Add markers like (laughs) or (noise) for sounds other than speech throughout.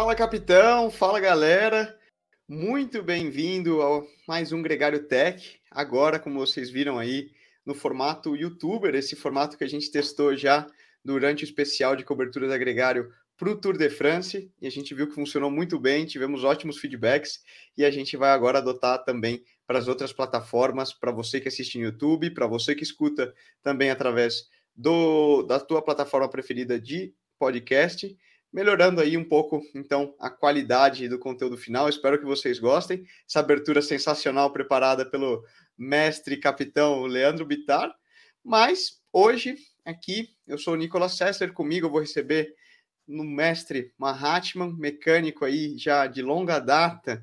Fala, capitão, fala, galera. Muito bem-vindo a mais um Gregário Tech. Agora, como vocês viram aí, no formato youtuber, esse formato que a gente testou já durante o especial de cobertura da Gregário para o Tour de France, e a gente viu que funcionou muito bem, tivemos ótimos feedbacks, e a gente vai agora adotar também para as outras plataformas, para você que assiste no YouTube, para você que escuta também através do, da tua plataforma preferida de podcast, melhorando aí um pouco, então, a qualidade do conteúdo final. Espero que vocês gostem. Essa abertura sensacional preparada pelo mestre capitão Leandro Bitar. Mas hoje, aqui, eu sou o Nicolas Sesser, comigo eu vou receber no mestre Mahatman, mecânico aí já de longa data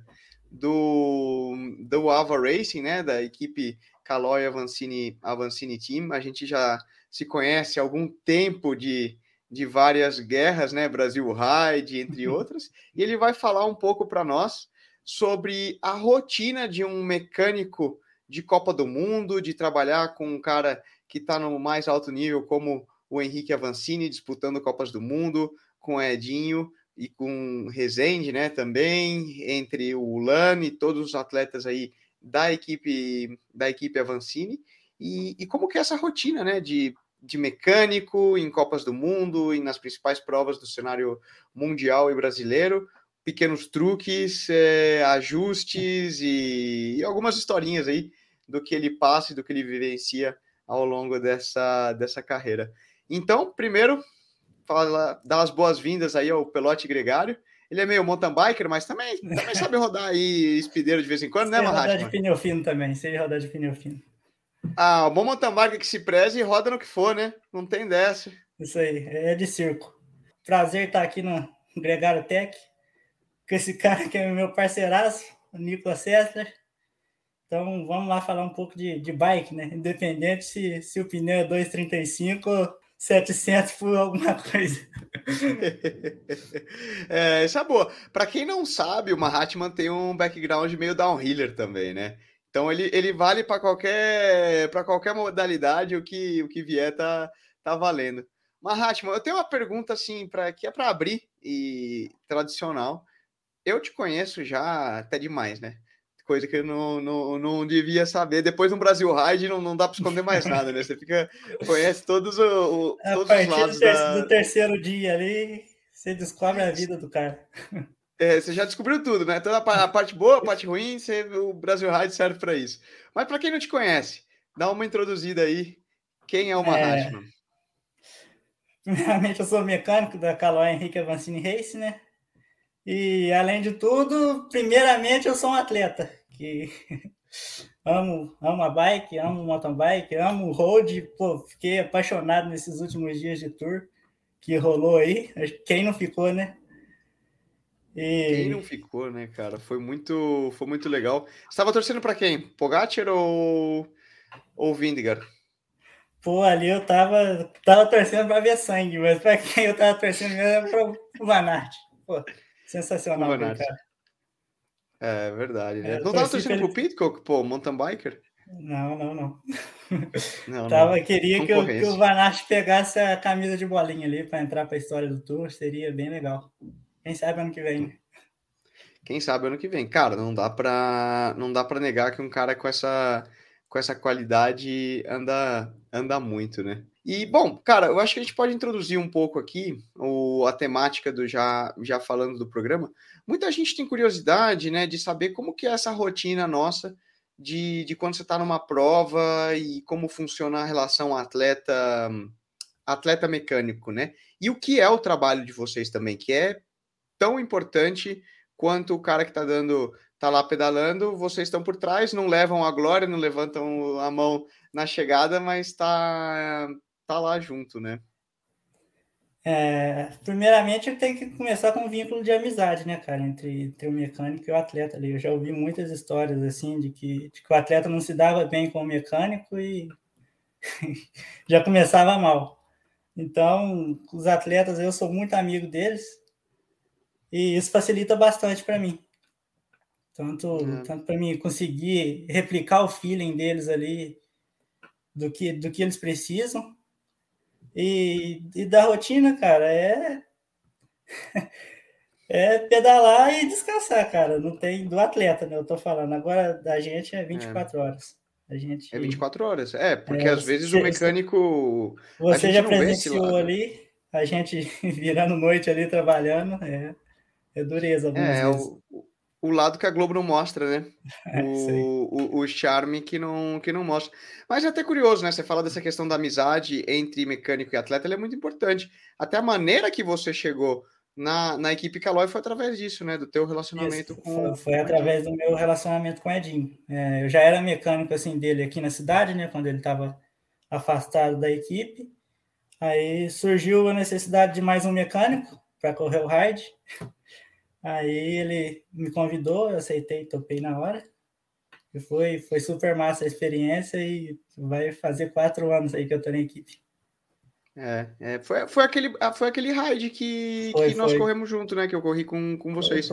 do, do Ava Racing, né, da equipe Caloi Avancini, Avancini Team. A gente já se conhece há algum tempo de de várias guerras, né? Brasil Ride, entre outras, e ele vai falar um pouco para nós sobre a rotina de um mecânico de Copa do Mundo, de trabalhar com um cara que está no mais alto nível, como o Henrique Avancini, disputando Copas do Mundo, com o Edinho e com Rezende, né? Também, entre o Lani e todos os atletas aí da equipe da equipe Avancini. E, e como que é essa rotina, né? De de mecânico em Copas do Mundo e nas principais provas do cenário mundial e brasileiro. Pequenos truques, é, ajustes e, e, algumas historinhas aí do que ele passa e do que ele vivencia ao longo dessa, dessa carreira. Então, primeiro, fala, dar as boas-vindas aí ao Pelote Gregário. Ele é meio mountain biker, mas também, também sabe (laughs) rodar aí espideiro de vez em quando, né, Mahatma? rodar de pneu fino também, sei rodar de pneu fino. Ah, o bom mountain que se preze e roda no que for, né? Não tem dessa. Isso aí, é de circo. Prazer estar aqui no Gregário Tech, com esse cara que é meu parceiraço, o Nicolas César. Então vamos lá falar um pouco de, de bike, né? Independente se, se o pneu é 235 ou 700 por alguma coisa. (laughs) é, isso é boa. Para quem não sabe, o Mahatma tem um background meio downhiller também, né? Então ele, ele vale para qualquer para qualquer modalidade o que o que vier tá tá valendo. Mahatma, eu tenho uma pergunta assim para que é para abrir e tradicional. Eu te conheço já até demais, né? Coisa que eu não, não, não devia saber. Depois no Brasil Ride não, não dá para esconder mais nada, né? Você fica conhece todos, o, o todos os lados do, da... do terceiro dia ali, você descobre a vida do cara. É, você já descobriu tudo, né? Toda a parte boa, a parte ruim, você, o Brasil Ride serve para isso. Mas para quem não te conhece, dá uma introduzida aí. Quem é o Mahatma? É... Primeiramente, eu sou mecânico da Calói Henrique Avancini Race, né? E além de tudo, primeiramente eu sou um atleta que (laughs) amo, amo a bike, amo mountain bike, amo road. Pô, fiquei apaixonado nesses últimos dias de tour que rolou aí. Quem não ficou, né? E... Quem não ficou, né, cara? Foi muito, foi muito legal. Estava torcendo para quem? Pogacar ou ou Vindigar? Pô, ali eu tava, tava torcendo para ver sangue, mas para quem eu tava torcendo mesmo era pro Van Aert. Pô, sensacional, Van Aert. cara. É verdade, né? É, não tava torcendo pro Pitcock, pô, mountain biker? Não, não, não. não tava, não. Queria que, eu, que o Van Aert pegasse a camisa de bolinha ali para entrar para a história do Tour, seria bem legal. Quem sabe ano que vem. Quem sabe ano que vem. Cara, não dá para não dá para negar que um cara com essa com essa qualidade anda anda muito, né? E bom, cara, eu acho que a gente pode introduzir um pouco aqui o, a temática do já já falando do programa. Muita gente tem curiosidade, né, de saber como que é essa rotina nossa de, de quando você está numa prova e como funciona a relação atleta atleta mecânico, né? E o que é o trabalho de vocês também, que é tão importante quanto o cara que está dando, tá lá pedalando, vocês estão por trás, não levam a glória, não levantam a mão na chegada, mas tá, tá lá junto, né? É, primeiramente, tem que começar com um vínculo de amizade, né, cara, entre, entre o mecânico e o atleta ali. Eu já ouvi muitas histórias, assim, de que, de que o atleta não se dava bem com o mecânico e (laughs) já começava mal. Então, os atletas, eu sou muito amigo deles, e isso facilita bastante para mim. Tanto, é. tanto para mim conseguir replicar o feeling deles ali, do que, do que eles precisam. E, e da rotina, cara, é. (laughs) É pedalar e descansar, cara. Não tem do atleta, né? Eu tô falando. Agora da gente é 24 é. horas. A gente... É 24 horas. É, porque é, às vezes você, o mecânico. Você já presenciou ali, a gente (laughs) virando noite ali trabalhando. É, é dureza. É, o, o lado que a Globo não mostra, né? (laughs) É, o, o, o, charme que não, que não mostra. Mas é até curioso, né? Você fala dessa questão da amizade entre mecânico e atleta, ela é muito importante. Até a maneira que você chegou na, na equipe Calói foi através disso, né? Do teu relacionamento Isso, com. Foi, foi através do meu relacionamento com o Edinho. É, eu já era mecânico assim dele aqui na cidade, né? Quando ele estava afastado da equipe. Aí surgiu a necessidade de mais um mecânico para correr o ride. Aí ele me convidou, eu aceitei, topei na hora. E foi, foi super massa a experiência e vai fazer quatro anos aí que eu tô na equipe. É, é foi, foi, aquele, ah, foi aquele raid que, foi, que nós foi. corremos junto, né? Que eu corri com, com vocês.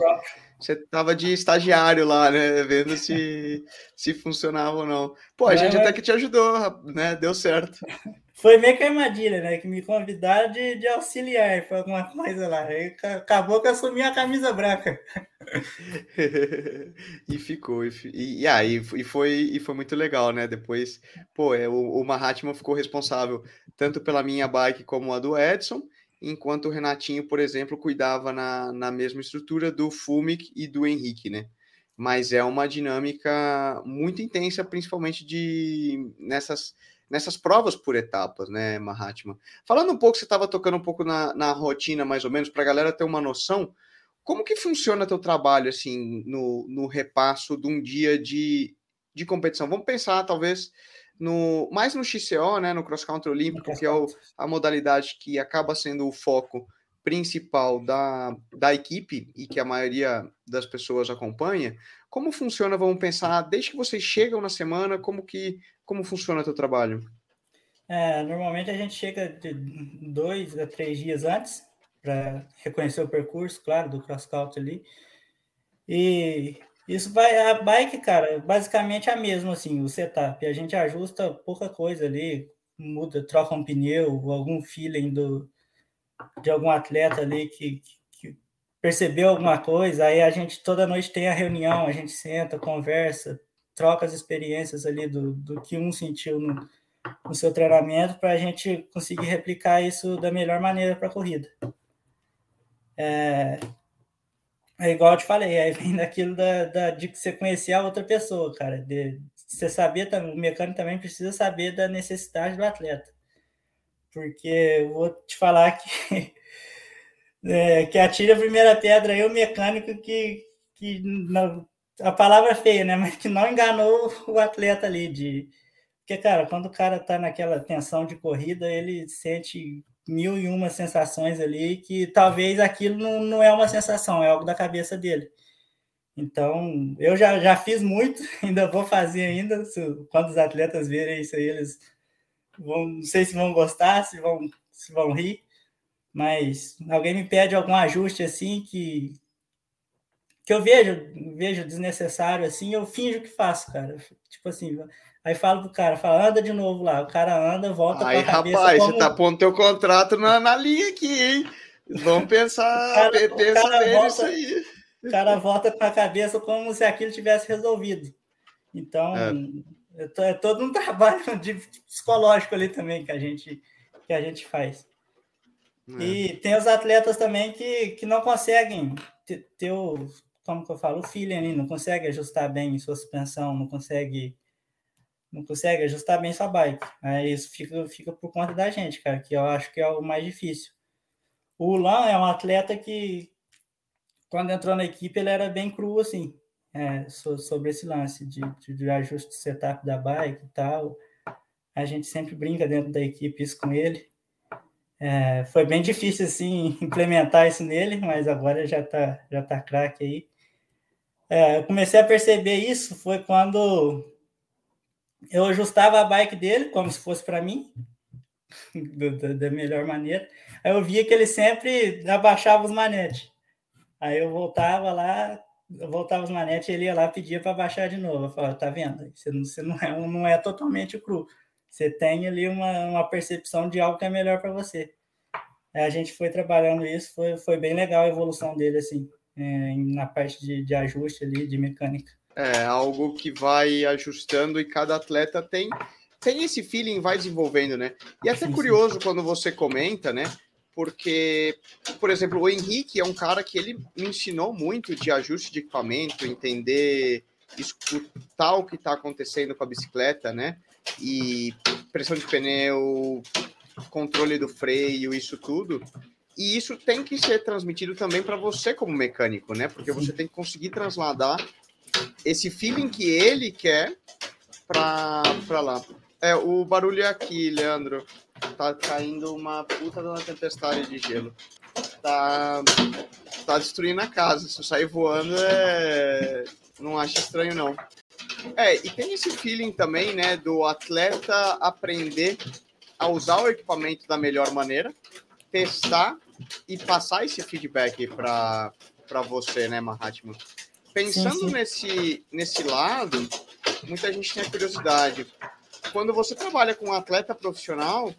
Você tava de estagiário lá, né? Vendo se, (laughs) se funcionava ou não. Pô, a gente até que te ajudou, né? Deu certo. (laughs) Foi meio que a armadilha, né? Que me convidaram de, de auxiliar para alguma coisa lá. Acabou que eu assumi a camisa branca. (laughs) e ficou. E, e, e, e, foi, e foi muito legal, né? Depois, pô, é, o, o Mahatma ficou responsável tanto pela minha bike como a do Edson, enquanto o Renatinho, por exemplo, cuidava na, na mesma estrutura do Fumic e do Henrique, né? Mas é uma dinâmica muito intensa, principalmente de nessas nessas provas por etapas, né, Mahatma? Falando um pouco, você estava tocando um pouco na, na rotina, mais ou menos, para a galera ter uma noção, como que funciona teu trabalho, assim, no, no repasso de um dia de, de competição? Vamos pensar, talvez, no mais no XCO, né, no Cross Country Olímpico, que é o, a modalidade que acaba sendo o foco principal da, da equipe e que a maioria das pessoas acompanha, como funciona, vamos pensar, desde que vocês chegam na semana, como que como funciona o teu trabalho? É, normalmente a gente chega de dois a três dias antes para reconhecer o percurso, claro, do cross country ali. E isso vai a bike, cara, basicamente é a mesma assim, o setup. A gente ajusta pouca coisa ali, muda, troca um pneu, algum feeling do de algum atleta ali que, que percebeu alguma coisa, aí a gente toda noite tem a reunião, a gente senta, conversa, troca as experiências ali do, do que um sentiu no, no seu treinamento para a gente conseguir replicar isso da melhor maneira para a corrida. É, é igual eu te falei, aí vem (laughs) daquilo da, da, de você conhecer a outra pessoa, cara. De, você saber, o mecânico também precisa saber da necessidade do atleta. Porque eu vou te falar que, (laughs) é, que atira a primeira pedra aí o mecânico que, que não, a palavra é feia, né? (laughs) Mas que não enganou o atleta ali de. Porque, cara, quando o cara tá naquela tensão de corrida, ele sente mil e uma sensações ali que talvez aquilo não, não é uma sensação, é algo da cabeça dele. Então, eu já, já fiz muito, (laughs) ainda vou fazer ainda. Se, quando os atletas verem isso aí, eles vão, não sei se vão gostar, se vão, se vão rir, mas alguém me pede algum ajuste assim que, que eu vejo, vejo desnecessário assim, eu finjo que faço, cara. Tipo assim, aí falo pro cara, fala, anda de novo lá. O cara anda, volta aí, com a cabeça. Rapaz, como... você tá pondo teu contrato na, na linha aqui, hein? Vamos pensar, (laughs) cara, pensa volta, isso aí. O cara volta com a cabeça como se aquilo tivesse resolvido. Então, é, é todo um (laughs) trabalho de psicológico ali também que a gente, que a gente faz. É. E tem os atletas também que, que não conseguem ter, ter o, como que eu falo, o feeling ali não consegue ajustar bem sua suspensão, não consegue não consegue ajustar bem sua bike. Aí isso fica, fica por conta da gente, cara, que eu acho que é o mais difícil. O Lan é um atleta que, quando entrou na equipe, ele era bem cru, assim, é, sobre esse lance de, de, ajuste de setup da bike e tal. A gente sempre brinca dentro da equipe isso com ele. É, foi bem difícil, assim, (laughs) implementar isso nele, mas agora já tá, já tá craque aí. É, eu comecei a perceber isso foi quando eu ajustava a bike dele como se fosse para mim, (laughs) da melhor maneira. Aí eu via que ele sempre abaixava os manetes. Aí eu voltava lá, eu voltava os manetes, ele ia lá pedia para baixar de novo. Eu falava, tá vendo? Você não, você não, é, não é totalmente cru. Você tem ali uma, uma percepção de algo que é melhor para você. a gente foi trabalhando isso, foi, foi bem legal a evolução dele, assim, é, na parte de, de ajuste ali, de mecânica. É, algo que vai ajustando e cada atleta tem tem esse feeling, vai desenvolvendo, né? E é até curioso quando você comenta, né? Porque, por exemplo, o Henrique é um cara que ele me ensinou muito de ajuste de equipamento, entender, escutar o que está acontecendo com a bicicleta, né? E pressão de pneu, controle do freio, isso tudo. E isso tem que ser transmitido também para você como mecânico, né? Porque você tem que conseguir trasladar esse feeling que ele quer para lá. É, o barulho é aqui, Leandro. Tá caindo uma puta uma tempestade de gelo. Tá, tá destruindo a casa. Se eu sair voando, é... não acho estranho, não. É, e tem esse feeling também, né, do atleta aprender a usar o equipamento da melhor maneira, testar e passar esse feedback para você, né, Mahatma? Pensando sim, sim. Nesse, nesse lado, muita gente tem a curiosidade. Quando você trabalha com um atleta profissional,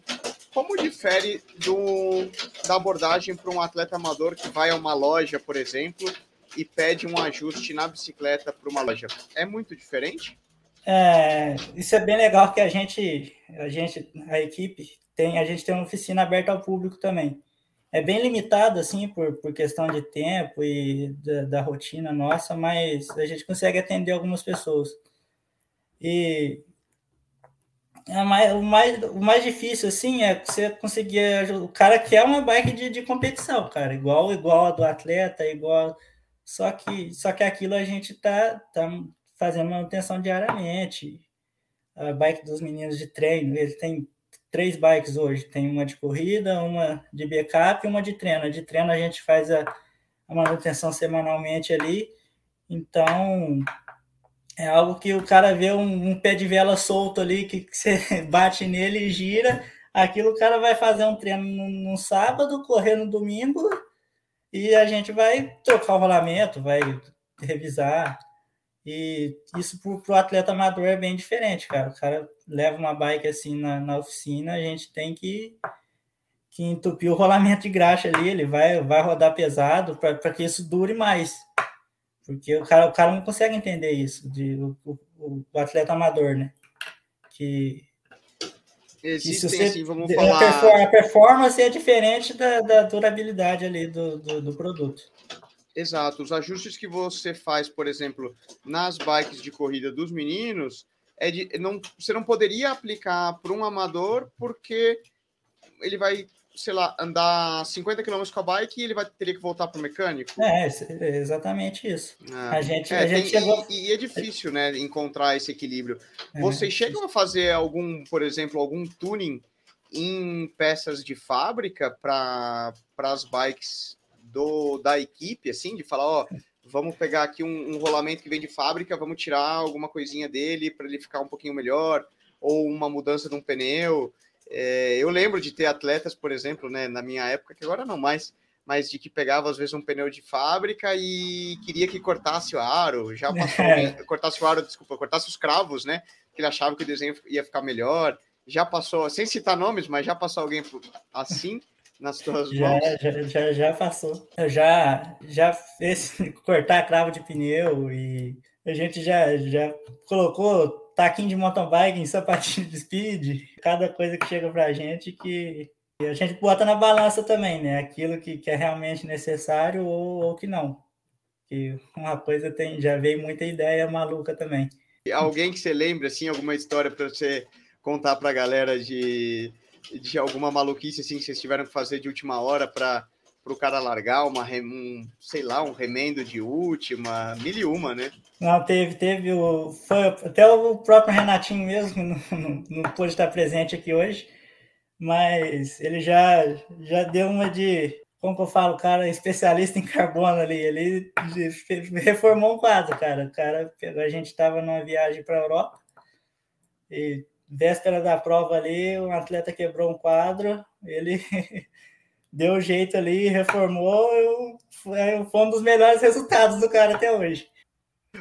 como difere do, da abordagem para um atleta amador que vai a uma loja, por exemplo, e pede um ajuste na bicicleta para uma loja? É muito diferente? É, isso é bem legal que a gente, a gente, a equipe tem, a gente tem uma oficina aberta ao público também. É bem limitado assim por, por questão de tempo e da, da rotina nossa, mas a gente consegue atender algumas pessoas. E é mais, o, mais, o mais difícil, assim, é você conseguir. O cara quer uma bike de, de competição, cara, igual, igual a do atleta, igual. Só que, só que aquilo a gente tá, tá fazendo manutenção diariamente. A bike dos meninos de treino, ele tem três bikes hoje. Tem uma de corrida, uma de backup e uma de treino. A de treino a gente faz a, a manutenção semanalmente ali. Então, é algo que o cara vê um, um pé de vela solto ali, que, que, você (laughs) bate nele e gira. Aquilo o cara vai fazer um treino no, no sábado, correr no domingo, e a gente vai trocar o rolamento, vai revisar. E isso para o atleta amador é bem diferente, cara. O cara leva uma bike assim na, na oficina, a gente tem que, que entupir o rolamento de graxa ali, ele vai, vai rodar pesado para que isso dure mais. Porque o cara, o cara não consegue entender isso, de, o, o, o atleta amador, né? Que. Existem, você, sim, vamos falar. A performance é diferente da, da durabilidade ali do, do, do produto. Exato. Os ajustes que você faz, por exemplo, nas bikes de corrida dos meninos, é de, não, você não poderia aplicar para um amador porque ele vai, sei lá, andar 50 km com a bike e ele vai teria que voltar para o mecânico. É, é, exatamente isso. É. A gente, é, a gente tem, chegou... e, e, é difícil, né, encontrar esse equilíbrio. É. Vocês chegam a fazer algum, por exemplo, algum tuning em peças de fábrica para as bikes do, da equipe, assim, de falar, ó, vamos pegar aqui um, um rolamento que vem de fábrica, vamos tirar alguma coisinha dele para ele ficar um pouquinho melhor, ou uma mudança de um pneu. É, eu lembro de ter atletas, por exemplo, né, na minha época, que agora não mais, mas de que pegava às vezes um pneu de fábrica e queria que cortasse o aro, já (laughs) passou, é. cortasse o aro, desculpa, cortasse os cravos, né, que ele achava que o desenho ia ficar melhor. Já passou, sem citar nomes, mas já passou alguém assim nas tuas já, mãos? Já, já, já passou. Eu já, já fez (laughs) cortar cravo de pneu e a gente já, já colocou taquinho de mountain bike em sapatinho de speed, cada coisa que chega pra gente que a gente bota na balança também, né? Aquilo que, que é realmente necessário ou, ou que não. Que uma coisa tem, já veio muita ideia maluca também. Alguém que você lembra, assim, alguma história para você contar para a galera de de alguma maluquice assim que vocês tiveram que fazer de última hora para o cara largar uma um, sei lá, um remendo de última, mil e uma, né? Não, teve, teve o. Foi até o próprio Renatinho mesmo, (laughs) não, não, pôde estar presente aqui hoje, mas ele já, já deu uma de. Como que eu falo, cara, especialista em carbono ali. Ele reformou um quadro, cara. O cara, a gente estava numa viagem para a Europa e véspera da prova ali, um atleta quebrou um quadro, ele (laughs) deu jeito ali, reformou, foi um dos melhores resultados do cara até hoje.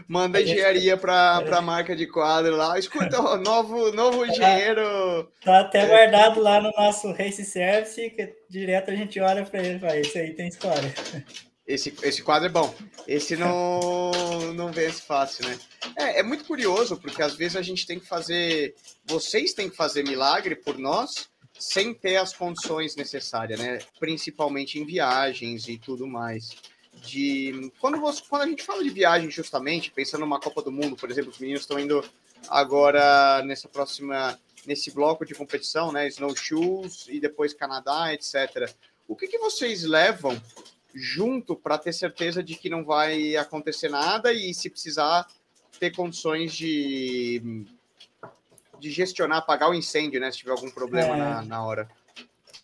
Manda engenharia para a marca de quadro lá. Escuta, novo, novo tá (laughs) engenheiro. Tá até é. guardado lá no nosso Race Service, que direto a gente olha para ele e fala: Isso aí tem história. (laughs) Esse, esse quadro é bom. Esse não, não vence fácil, né? É, é muito curioso, porque às vezes a gente tem que fazer. Vocês têm que fazer milagre por nós sem ter as condições necessárias, né? Principalmente em viagens e tudo mais. De quando, você, quando a gente fala de viagem, justamente, pensando numa Copa do Mundo, por exemplo, os meninos estão indo agora nessa próxima nesse bloco de competição, né? Snowshoes e depois Canadá, etc. O que, que vocês levam junto para ter certeza de que não vai acontecer nada e se precisar ter condições de, de gestionar, apagar o incêndio, né? Se tiver algum problema é. na, na hora.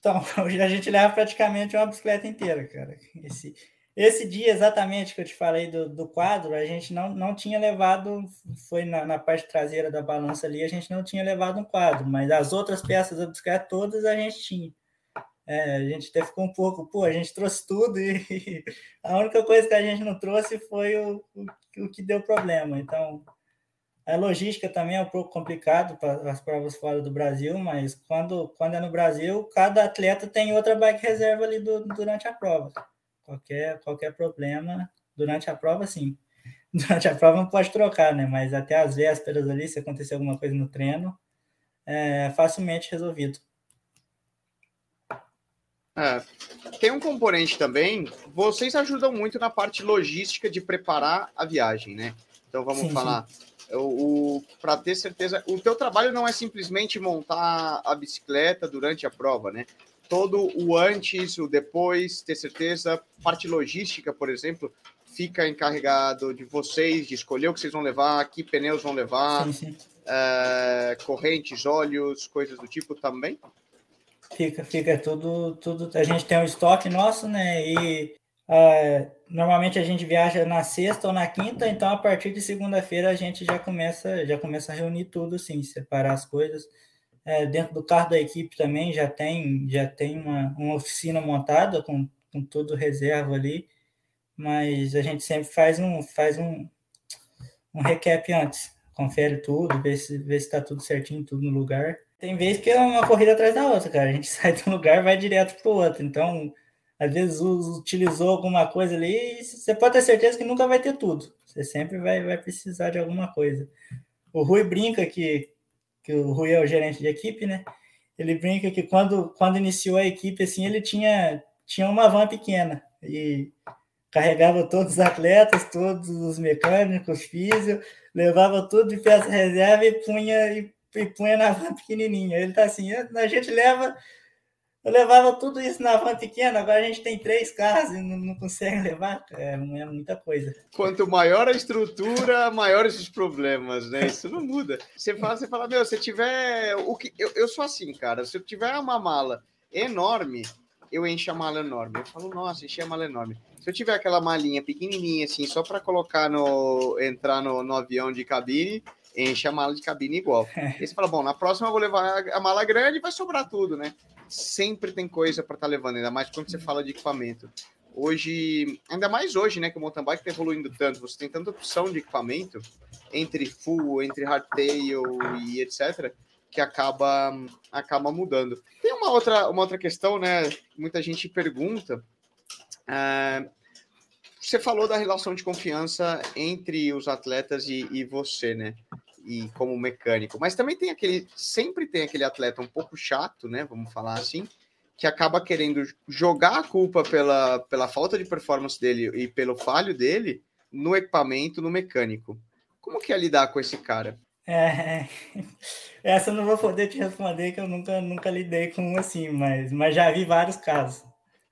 Então, (laughs) a gente leva praticamente uma bicicleta inteira, cara. Esse, esse dia exatamente que eu te falei do, do quadro, a gente não, não tinha levado, foi na, na parte traseira da balança ali, a gente não tinha levado um quadro, mas as outras peças da bicicleta todas a gente tinha. É, a gente até ficou um pouco, pô, a gente trouxe tudo e (laughs) a única coisa que a gente não trouxe foi o, o, o que deu problema. Então, a logística também é um pouco complicado para as provas fora do Brasil, mas quando, quando é no Brasil, cada atleta tem outra bike reserva ali do, durante a prova. Qualquer, qualquer problema durante a prova, sim. (laughs) Durante a prova não pode trocar, né? Mas até as vésperas ali, se acontecer alguma coisa no treino, é facilmente resolvido. É, tem um componente também, vocês ajudam muito na parte logística de preparar a viagem, né? Então vamos sim, falar, sim. o, o para ter certeza, o teu trabalho não é simplesmente montar a bicicleta durante a prova, né? Todo o antes, o depois, ter certeza, parte logística, por exemplo, fica encarregado de vocês, de escolher o que vocês vão levar, que pneus vão levar, sim, é, correntes, óleos, coisas do tipo também? Fica, fica tudo, tudo. A gente tem um estoque nosso, né? E uh, normalmente a gente viaja na sexta ou na quinta, então a partir de segunda-feira a gente já começa, já começa a reunir tudo, assim, separar as coisas. É, dentro do carro da equipe também já tem, já tem uma, uma oficina montada com, com tudo reserva ali, mas a gente sempre faz um, faz um, um recap antes, confere tudo, vê se vê está tudo certinho, tudo no lugar. Tem vezes que é uma corrida atrás da outra, cara. A gente (laughs) sai de um lugar e vai direto para o outro. Então, às vezes utilizou alguma coisa ali você pode ter certeza que nunca vai ter tudo. Você sempre vai, vai precisar de alguma coisa. O Rui brinca que, que o Rui é o gerente de equipe, né? Ele brinca que quando, quando iniciou a equipe, assim, ele tinha, tinha uma van pequena e carregava todos os atletas, todos os mecânicos, físio, levava tudo de peça reserva e punha e e punha na van pequenininha. Ele tá assim, a gente leva, eu levava tudo isso na van pequena, agora a gente tem três carros e não, não consegue (laughs) levar, é, é muita coisa. Quanto maior a estrutura, maiores os problemas, né? Isso não muda. Você fala, você fala, meu, se tiver o que eu, eu sou assim, cara, se eu tiver uma mala enorme, eu encho a mala enorme. Eu falo, nossa, enchi a mala enorme. Se eu tiver aquela malinha pequenininha assim, só para colocar no entrar no, no avião de cabine, enche a mala de cabine igual. E você fala, bom, na próxima eu vou levar a mala grande e vai sobrar tudo, né? Sempre tem coisa para estar tá levando, ainda mais quando você fala de equipamento. Hoje, ainda mais hoje, né, que o mountain bike está evoluindo tanto, você tem tanta opção de equipamento entre full, entre hardtail e etc, que acaba acaba mudando. Tem uma outra uma outra questão, né? Muita gente pergunta. Uh, você falou da relação de confiança entre os atletas e, e você, né? E como mecânico, mas também tem aquele, sempre tem aquele atleta um pouco chato, né? Vamos falar assim, que acaba querendo jogar a culpa pela, pela falta de performance dele e pelo falho dele no equipamento, no mecânico. Como que é lidar com esse cara? É, essa eu não vou poder te responder, que eu nunca, nunca lidei com um assim, mas, mas já vi vários casos.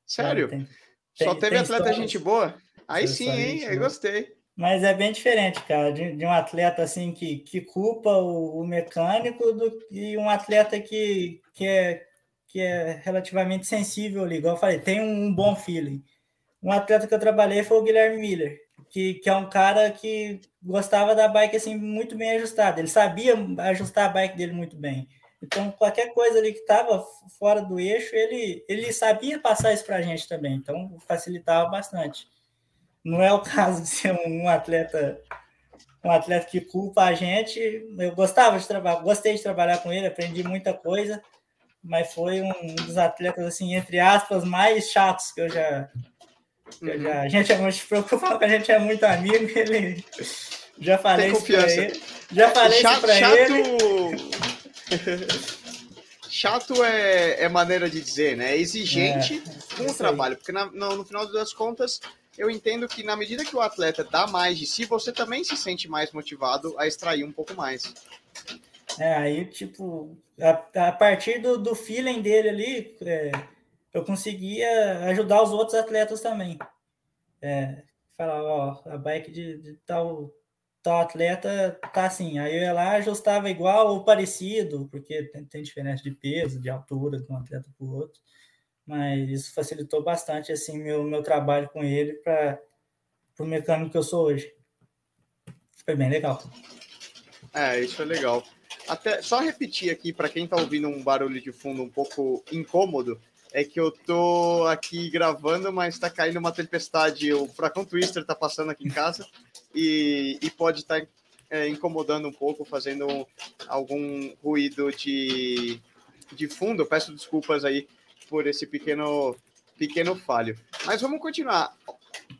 Sério? Tem, Só teve atleta histórias. gente boa? Aí sim, hein? Eu gostei. Mas é bem diferente, cara, de, de um atleta assim que, que culpa o, o, mecânico do, e um atleta que, que, é, que é relativamente sensível ali. Igual eu falei, tem um, um bom feeling. Um atleta que eu trabalhei foi o Guilherme Miller, que, que é um cara que gostava da bike assim muito bem ajustada. Ele sabia ajustar a bike dele muito bem. Então, qualquer coisa ali que estava fora do eixo, ele, ele sabia passar isso para a gente também. Então, facilitava bastante. Não é o caso de ser um atleta um atleta que culpa a gente. Eu gostava de trabalhar, gostei de trabalhar com ele, aprendi muita coisa, mas foi um dos atletas, assim, entre aspas, mais chatos que eu já. Que eu já uhum. a gente é muito preocupado, que a gente é muito amigo, (laughs) ele. Já falei isso pra ele. Já falei chato, isso pra chato... ele. (laughs) chato é, é maneira de dizer, né? É exigente é, com o trabalho, porque na, no, no, final das contas eu entendo que na medida que o atleta dá mais de si, você também se sente mais motivado a extrair um pouco mais. É, aí, tipo, a, a partir do, do feeling dele ali, é, eu conseguia ajudar os outros atletas também. É, falar, ó, a bike de, de tal tal atleta tá assim. Aí eu ia lá, ajustava igual ou parecido, porque tem, tem diferença de peso, de altura de um atleta para o outro. Mas isso facilitou bastante assim meu, meu trabalho com ele para o mecânico que eu sou hoje. Foi bem legal. É, isso é legal. Até só repetir aqui para quem está ouvindo um barulho de fundo um pouco incômodo, é que eu tô aqui gravando, mas está caindo uma tempestade. O Furacão Twister está passando aqui em casa (laughs) e, e pode estar tá, é, incomodando um pouco, fazendo algum ruído de, de fundo. Peço desculpas aí por esse pequeno, pequeno falho. Mas vamos continuar.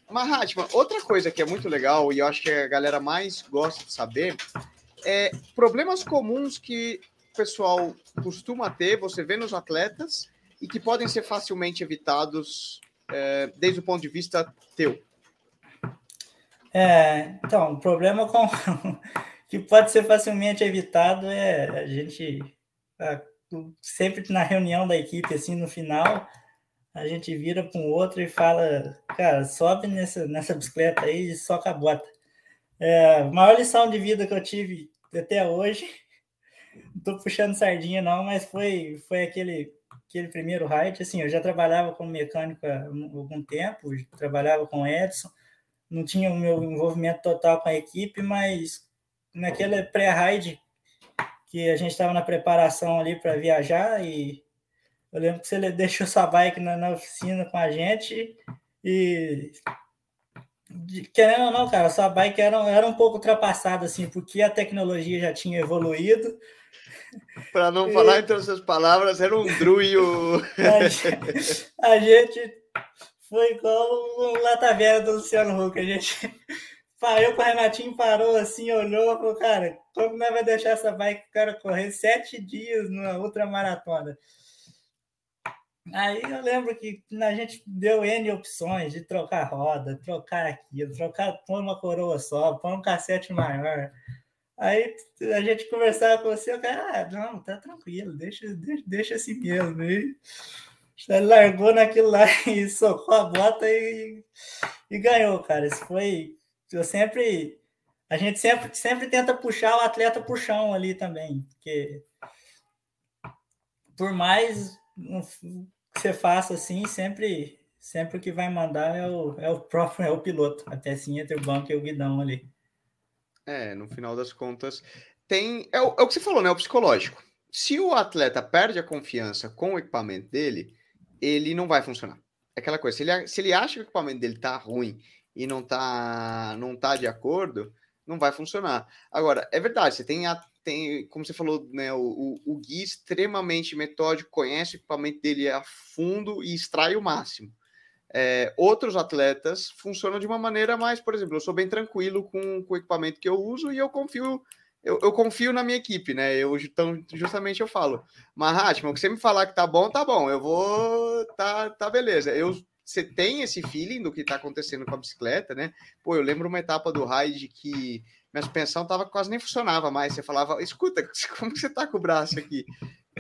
Mahatma, outra coisa que é muito legal e eu acho que a galera mais gosta de saber é problemas comuns que o pessoal costuma ter, você vê nos atletas e que podem ser facilmente evitados é, desde o ponto de vista teu? É, então, o problema com (laughs) que pode ser facilmente evitado é a gente sempre na reunião da equipe assim no final a gente vira para um outro e fala, cara, sobe nessa, nessa bicicleta aí e soca a bota. É, maior lição de vida que eu tive até hoje, (laughs) não tô puxando sardinha não, mas foi, foi aquele aquele primeiro ride, assim, eu já trabalhava como mecânico há algum tempo, trabalhava com Edson, não tinha o meu envolvimento total com a equipe, mas naquele pré-ride que a gente estava na preparação ali para viajar e eu lembro que você (laughs) deixou sua bike na, na oficina com a gente e querendo ou não, cara, sua bike era, era um pouco ultrapassada, assim, porque a tecnologia já tinha evoluído (laughs) para não falar entre essas palavras, era um druio. (laughs) A gente, a gente foi igual o Lata Velha do Luciano Huck. A gente parou com o Renatinho, parou assim, olhou falou, cara, como nós vai deixar essa bike o cara correr sete dias numa outra maratona? Aí eu lembro que a gente deu N opções de trocar roda, trocar aquilo, trocar, pôr uma coroa só, pôr um cassete maior. Aí a gente conversava com você, o cara, ah, não, tá tranquilo, deixa, deixa, deixa assim mesmo. Aí ele largou naquilo lá (laughs) e socou a bota e, e ganhou, cara. Isso foi. Eu sempre. A gente sempre, sempre tenta puxar o atleta pro chão ali também, porque por mais que você faça assim, sempre, sempre o que vai mandar é o, é o próprio, é o piloto, a pecinha entre o banco e o guidão ali. É, no final das contas, tem. É o, é o que você falou, né? O psicológico. Se o atleta perde a confiança com o equipamento dele, ele não vai funcionar. É aquela coisa, se ele, se ele acha que o equipamento dele tá ruim e não tá, não tá de acordo, não vai funcionar. Agora, é verdade, você tem, a, tem como você falou, né, o, o, o Gui extremamente metódico, conhece o equipamento dele a fundo e extrai o máximo. É, outros atletas funcionam de uma maneira mais, por exemplo, eu sou bem tranquilo com, com o equipamento que eu uso e eu confio eu, eu, confio na minha equipe, né? Eu então, justamente eu falo, Mahatma, o que você me falar que tá bom, tá bom. Eu vou, tá, tá beleza. Eu, você tem esse feeling do que tá acontecendo com a bicicleta, né? Pô, eu lembro uma etapa do ride que minha suspensão tava quase nem funcionava mais. Você falava, escuta, (laughs) como que você tá com o braço aqui?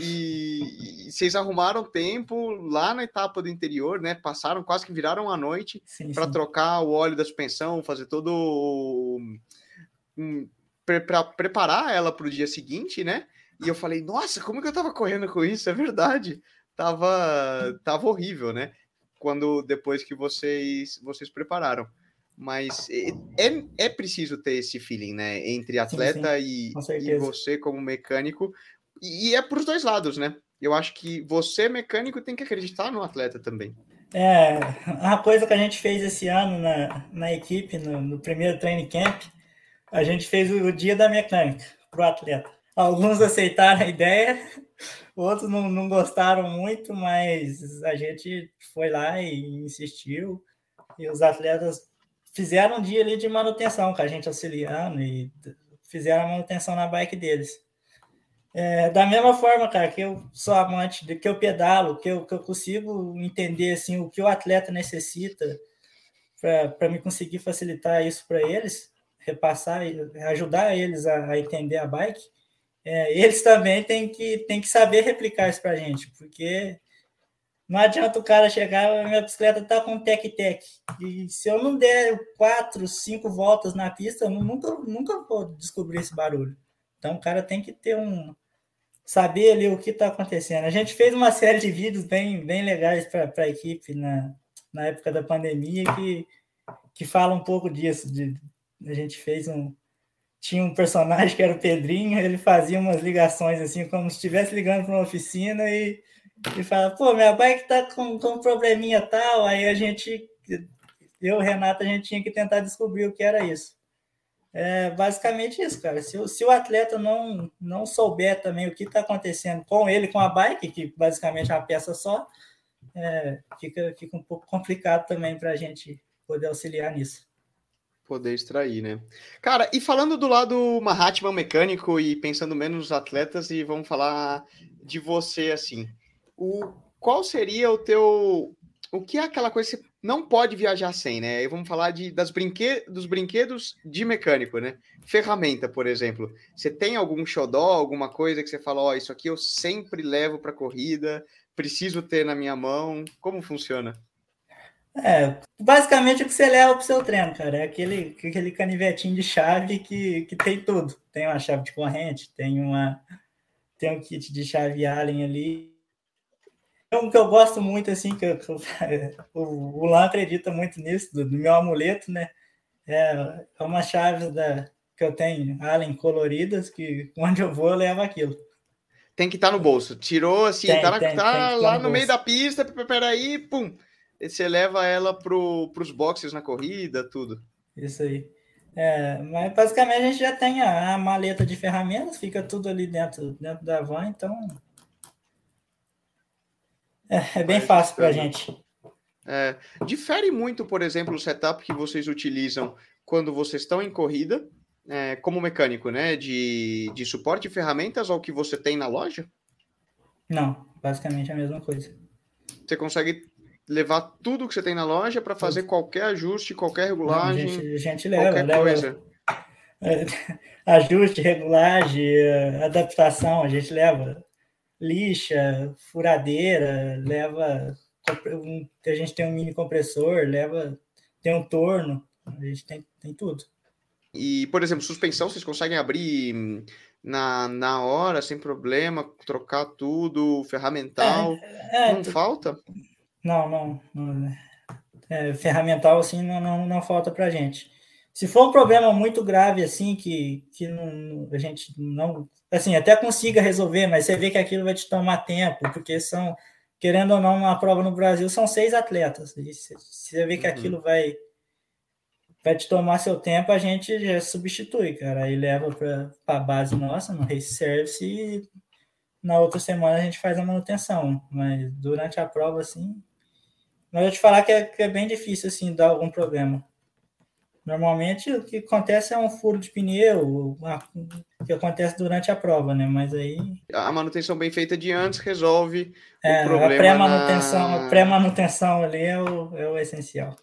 E, e, vocês arrumaram tempo lá na etapa do interior, né? Passaram quase que viraram a noite para trocar o óleo da suspensão, fazer todo para preparar ela para o dia seguinte, né? E eu falei, nossa, como que eu tava correndo com isso? É verdade, tava, tava horrível, né? Quando depois que vocês vocês prepararam. Mas é, é, preciso ter esse feeling, né? Entre atleta sim, sim. E, e você como mecânico, e é para os dois lados, né? Eu acho que você, mecânico, tem que acreditar no atleta também. É, uma coisa que a gente fez esse ano na, na equipe, no, no primeiro training camp, a gente fez o dia da mecânica para o atleta. Alguns aceitaram a ideia, outros não, não gostaram muito, mas a gente foi lá e insistiu. E os atletas fizeram um dia ali de manutenção, com a gente auxiliando e fizeram a manutenção na bike deles. É, da mesma forma, cara, que eu sou amante de que eu pedalo, que eu, que eu consigo entender assim, o que o atleta necessita para me conseguir facilitar isso para eles, repassar, ajudar eles a, a entender a bike, é, eles também têm que, têm que saber replicar isso para a gente, porque não adianta o cara chegar, minha bicicleta está com tec-tec, e se eu não der quatro, cinco voltas na pista, eu nunca, nunca vou descobrir esse barulho. Então o cara tem que ter um, saber ali o que está acontecendo. A gente fez uma série de vídeos bem, bem legais para a equipe na, na época da pandemia que, que fala um pouco disso. De, a gente fez um. Tinha um personagem que era o Pedrinho, ele fazia umas ligações assim, como se estivesse ligando para uma oficina e, e fala, pô, minha bike tá com, com um probleminha tal. Aí a gente, eu Renato, a gente tinha que tentar descobrir o que era isso. É basicamente isso, cara. Se, se o atleta não, não souber também o que está acontecendo com ele, com a bike, que basicamente é uma peça só, é, fica, fica um pouco complicado também para a gente poder auxiliar nisso. Poder extrair, né? Cara, e falando do lado Mahatma mecânico e pensando menos nos atletas, e vamos falar de você assim. O, qual seria o teu. O que é aquela coisa que você não pode viajar sem, né? Aí vamos falar de, das brinque dos brinquedos de mecânico, né? Ferramenta, por exemplo. Você tem algum xodó, alguma coisa que você fala, ó, oh, isso aqui eu sempre levo para corrida, preciso ter na minha mão. Como funciona? É, basicamente o que você leva para o seu treino, cara, é aquele, aquele canivetinho de chave que, que tem tudo. Tem uma chave de corrente, tem uma tem um kit de chave Allen ali, um que eu gosto muito, assim, que, eu, que eu, (laughs) o, o Lan acredita muito nisso, do, do, meu amuleto, né? É, é uma chave da, que eu tenho, Allen, coloridas, que onde eu vou eu levo aquilo. Tem que estar tá no bolso. Tirou, assim, tem, tá, tem, tá tem lá no, no meio da pista, peraí, pum. Você leva ela pro, pros boxes na corrida, tudo. Isso aí. É, mas basicamente a gente já tem a, a maleta de ferramentas, fica tudo ali dentro, dentro da van, então é, é bem fácil para a gente. É, difere muito, por exemplo, o setup que vocês utilizam quando vocês estão em corrida, é, como mecânico, né? De, de suporte de ferramentas ao que você tem na loja? Não, basicamente a mesma coisa. Você consegue levar tudo que você tem na loja para fazer qualquer ajuste, qualquer regulagem? Não, a, gente, a gente leva, qualquer leva, coisa. (laughs) Ajuste, regulagem, adaptação, a gente leva lixa, furadeira, leva. A gente tem um mini compressor, leva. Tem um torno, a gente tem, tem tudo. E, por exemplo, suspensão, vocês conseguem abrir na, na hora, sem problema, trocar tudo, ferramental. É, é, não tu... falta? Não, não. não é, ferramental, assim, não, não, não falta pra gente. Se for um problema muito grave, assim, que, que não, a gente não assim, até consiga resolver, mas você vê que aquilo vai te tomar tempo, porque são, querendo ou não, uma prova no Brasil são seis atletas. E você vê que uhum. aquilo vai vai te tomar seu tempo, a gente já substitui, cara. Aí leva para a base nossa, no Race Service, e na outra semana a gente faz a manutenção. Mas durante a prova, assim. Mas eu te falar que é, que é bem difícil, assim, dar algum problema. Normalmente o que acontece é um furo de pneu, o que acontece durante a prova, né? Mas aí. A manutenção bem feita de antes resolve é, o problema. A pré-manutenção, na... pré-manutenção ali é o, é o essencial.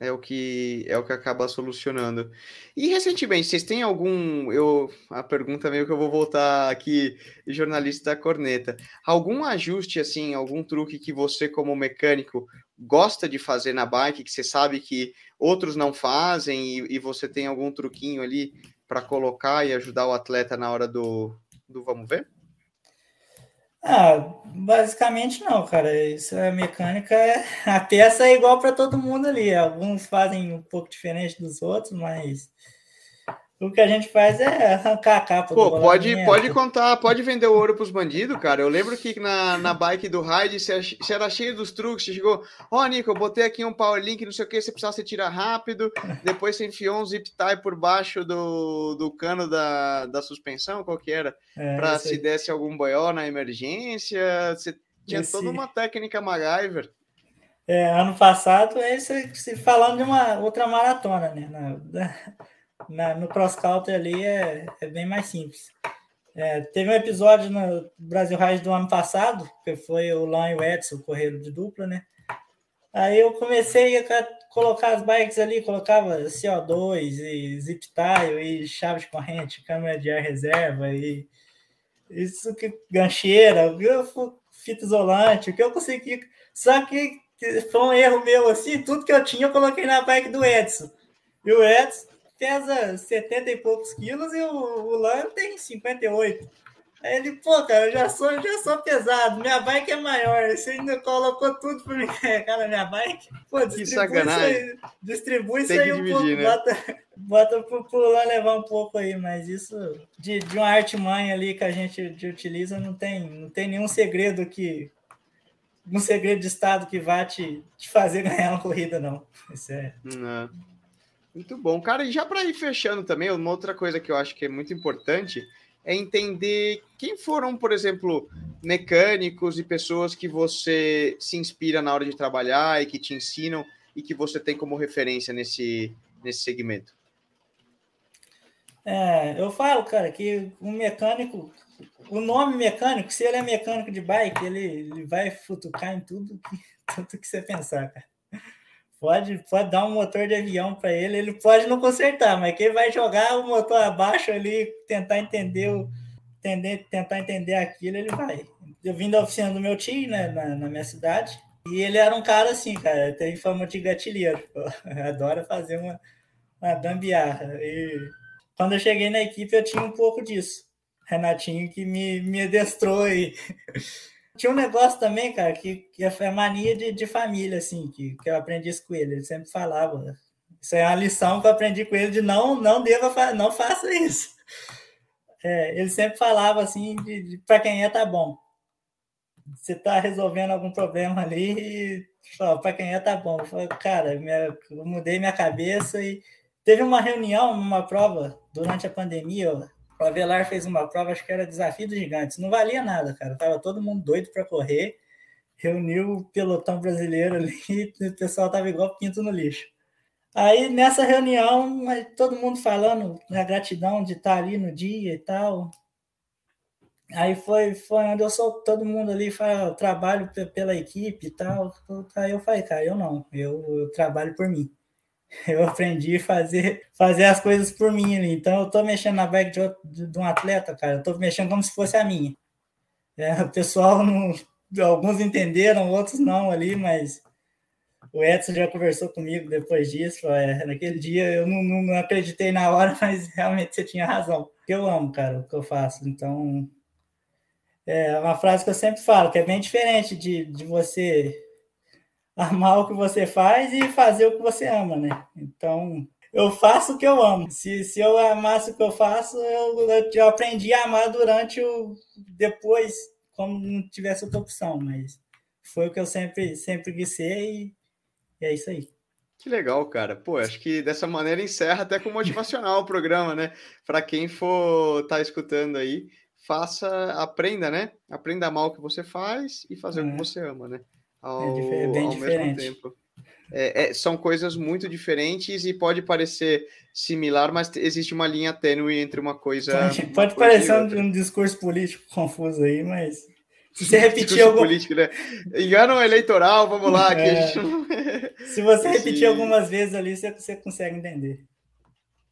É o que é o que acaba solucionando. E recentemente, vocês têm algum. Eu, a pergunta meio que eu vou voltar aqui, jornalista da corneta. Algum ajuste, assim, algum truque que você, como mecânico, gosta de fazer na bike, que você sabe que outros não fazem, e, e você tem algum truquinho ali para colocar e ajudar o atleta na hora do, do vamos ver? Ah, basicamente não, cara. Isso é mecânica. É, (laughs) a peça é igual para todo mundo ali. Alguns fazem um pouco diferente dos outros, mas o que a gente faz é arrancar a capa. Pô, pode, pode contar, pode vender o ouro pros bandidos, cara. Eu lembro que na, na bike do Raid você, era cheio dos truques. Você chegou, ó, oh, Nico, eu botei aqui um power link, não sei o que, você precisava você tirar rápido. Depois você enfiou um zip tie por baixo do, do cano da, da suspensão, qual que era? É, pra se desse algum boió na emergência. Você tinha esse... toda uma técnica MacGyver. É, ano passado, esse, falando de uma outra maratona, né? Na, na, no cross country ali é, é bem mais simples. É, teve um episódio no Brasil Raiz do ano passado, que foi o Lan e o Edson, correram de dupla, né? Aí eu comecei a colocar as bikes ali, colocava CO2 e zip tile e chave de corrente, câmera de ar reserva e isso que gancheira, fita isolante, o que eu consegui. Só que foi um erro meu assim, tudo que eu tinha eu coloquei na bike do Edson. E o Edson pesa 70 e poucos quilos e o, o Lan tem 58. Aí ele, pô, cara, eu já sou, já sou pesado, minha bike é maior, você ainda colocou tudo para mim (laughs) carregar na minha bike. Pô, distribui isso aí, distribui isso aí um dividir, pouco, né? bota, (laughs) bota pro, pro Lan levar um pouco aí, mas isso de, de uma artimanha ali que a gente utiliza não tem, não tem nenhum segredo que um segredo de estado que vá te, te fazer (laughs) ganhar uma corrida, não. Isso é. Não. Muito bom. Cara, e já para ir fechando também, uma outra coisa que eu acho que é muito importante é entender quem foram, por exemplo, mecânicos e pessoas que você se inspira na hora de trabalhar e que te ensinam e que você tem como referência nesse, nesse segmento. É, eu falo, cara, que um mecânico, o nome mecânico, se ele é mecânico de bike, ele, ele vai futucar em tudo que, (laughs) tudo que você pensar, cara. Pode, pode dar um motor de avião para ele, ele pode não consertar, mas quem vai jogar o motor abaixo ali, tentar entender o, entender, tentar entender aquilo, ele vai. Eu vim da oficina do meu tio, né, na, na minha cidade, e ele era um cara assim, cara, tem fama de gatilheiro, (laughs) adora fazer uma, uma gambiarra. E quando eu cheguei na equipe, eu tinha um pouco disso. Renatinho que me, me adestrou e (laughs) tinha um negócio também, cara, que, que é mania de, de família, assim, que, que eu aprendi isso com ele. Ele sempre falava. Isso é uma lição que eu aprendi com ele de não, não deva, não faça isso. (laughs) É, ele sempre falava assim, de, de para quem é, tá bom. Você tá resolvendo algum problema ali, para quem é, tá bom. Eu falei, cara, minha, eu mudei minha cabeça e teve uma reunião numa prova durante a pandemia, o Avelar fez uma prova, acho que era desafio dos gigantes. Não valia nada, cara. Tava todo mundo doido para correr. Reuniu o pelotão brasileiro ali (laughs) e o pessoal tava igual pinto no lixo. Aí nessa reunião, todo mundo falando da gratidão de estar ali no dia e tal. Aí foi, foi onde eu sou todo mundo ali fala, trabalho pela equipe e tal. Aí eu falei, cara, eu não, eu, eu trabalho por mim. (laughs) eu aprendi a fazer, fazer as coisas por mim. Então, eu estou mexendo na bike de, de, de, um atleta, cara, eu estou mexendo como se fosse a minha. É, o pessoal, não, alguns entenderam, outros não ali, mas o Edson já conversou comigo depois disso. É, naquele dia eu não, não, acreditei na hora, (laughs) mas realmente você tinha razão. Eu amo, cara, o que eu faço. Então, é uma frase que eu sempre falo, que é bem diferente de, de você amar o que você faz e fazer o que você ama, né? Então, eu faço o que eu amo. Se, se eu amasse o que eu faço, eu, eu aprendi a amar durante o. depois, como não tivesse outra opção, mas foi o que eu sempre, sempre quis ser e, e é isso aí. Que legal, cara. Pô, acho que dessa maneira encerra até com motivacional o programa, né? Para quem for tá escutando aí, faça, aprenda, né? Aprenda amar o que você faz e fazer é. o que é. você ama, né? É ao, é bem ao diferente. mesmo tempo. É, é, são coisas muito diferentes e pode parecer similar, mas existe uma linha tênue entre uma coisa. Pode, pode parecer um, um, discurso político confuso aí, mas se você repetir algum... político, né? Engano eleitoral, vamos lá. É. Gente... (laughs) se você repetir (laughs) algumas vezes ali, você, você consegue entender.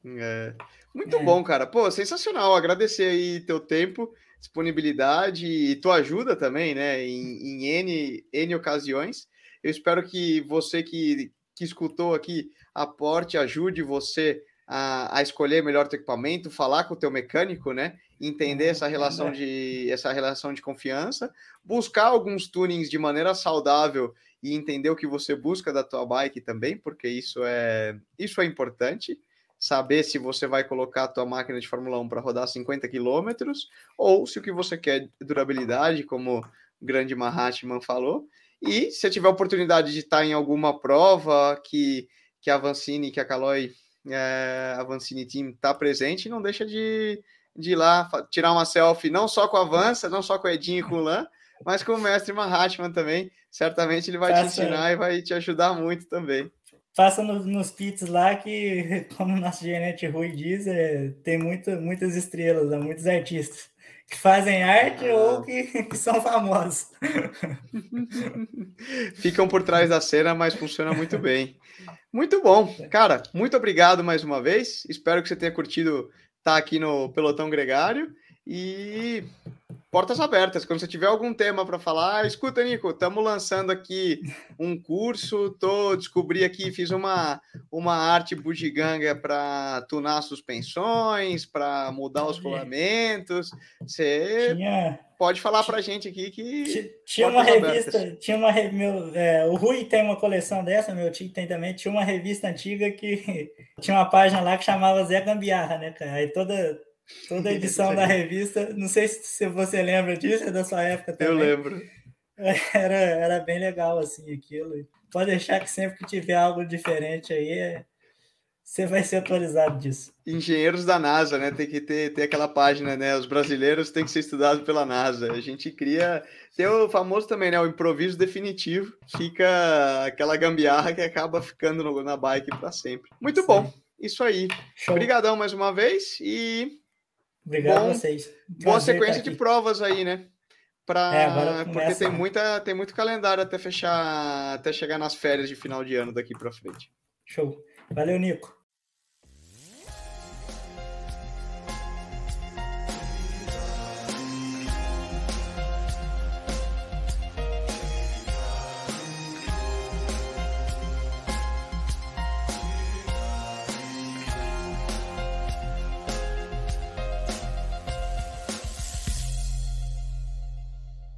É. Muito bom, cara. Pô, sensacional. Agradecer aí teu tempo disponibilidade e tua ajuda também, né, em, em N, N ocasiões. Eu espero que você que, que escutou aqui aporte, ajude você a, a escolher melhor teu equipamento, falar com o teu mecânico, né, entender essa relação de essa relação de confiança, buscar alguns tunings de maneira saudável e entender o que você busca da tua bike também, porque isso é isso é importante. Saber se você vai colocar a tua máquina de Fórmula 1 para rodar 50 quilômetros ou se o que você quer é durabilidade, como o grande Mahatman falou. E se tiver oportunidade de estar em alguma prova que, que a Vancini, que a Caloi, é, a Vancini Team está presente, não deixa de, de ir lá tirar uma selfie, não só com a Avança, não só com o Edinho e com o Lan, mas com o mestre Mahatman também. Certamente ele vai Passa. te ensinar e vai te ajudar muito também passa no, nos pits lá que, (laughs) como o nosso gerente Rui diz, é, tem muito, muitas estrelas, né, muitos artistas que fazem arte ah. ou que, (laughs) que, são famosos. (laughs) Ficam por trás da cena, mas funciona muito bem. Muito bom. Cara, muito obrigado mais uma vez. Espero que você tenha curtido estar aqui no Pelotão Gregário. E portas abertas. Quando você tiver algum tema para falar, escuta, Nico, estamos lançando aqui um curso, tô descobri aqui, fiz uma, uma arte bugiganga para tunar suspensões, para mudar os rolamentos. Você tinha, pode falar para a gente aqui que tinha uma revista, abertas. tinha uma meu, é, o Rui tem uma coleção dessa, meu tio tem também, tinha uma revista antiga que (laughs) tinha uma página lá que chamava Zé Gambiarra, né, cara? Aí toda Toda edição da revista, não sei se você lembra disso, é da sua época também. Eu lembro. (laughs) Era, era bem legal, assim, aquilo. Pode deixar que sempre que tiver algo diferente aí, você vai ser atualizado disso. Engenheiros da NASA, né? Tem que ter, ter aquela página, né? Os brasileiros têm que ser estudados pela NASA. A gente cria. Tem o famoso também, né? O improviso definitivo. Fica aquela gambiarra que acaba ficando no, na bike para sempre. Muito Sim. bom. Isso aí. Show. Obrigadão mais uma vez e Obrigado Bom, a vocês. Boa sequência de provas aí, né? Pra, é, porque tem, muita, tem muito calendário até fechar, até chegar nas férias de final de ano daqui para frente. Show. Valeu, Nico.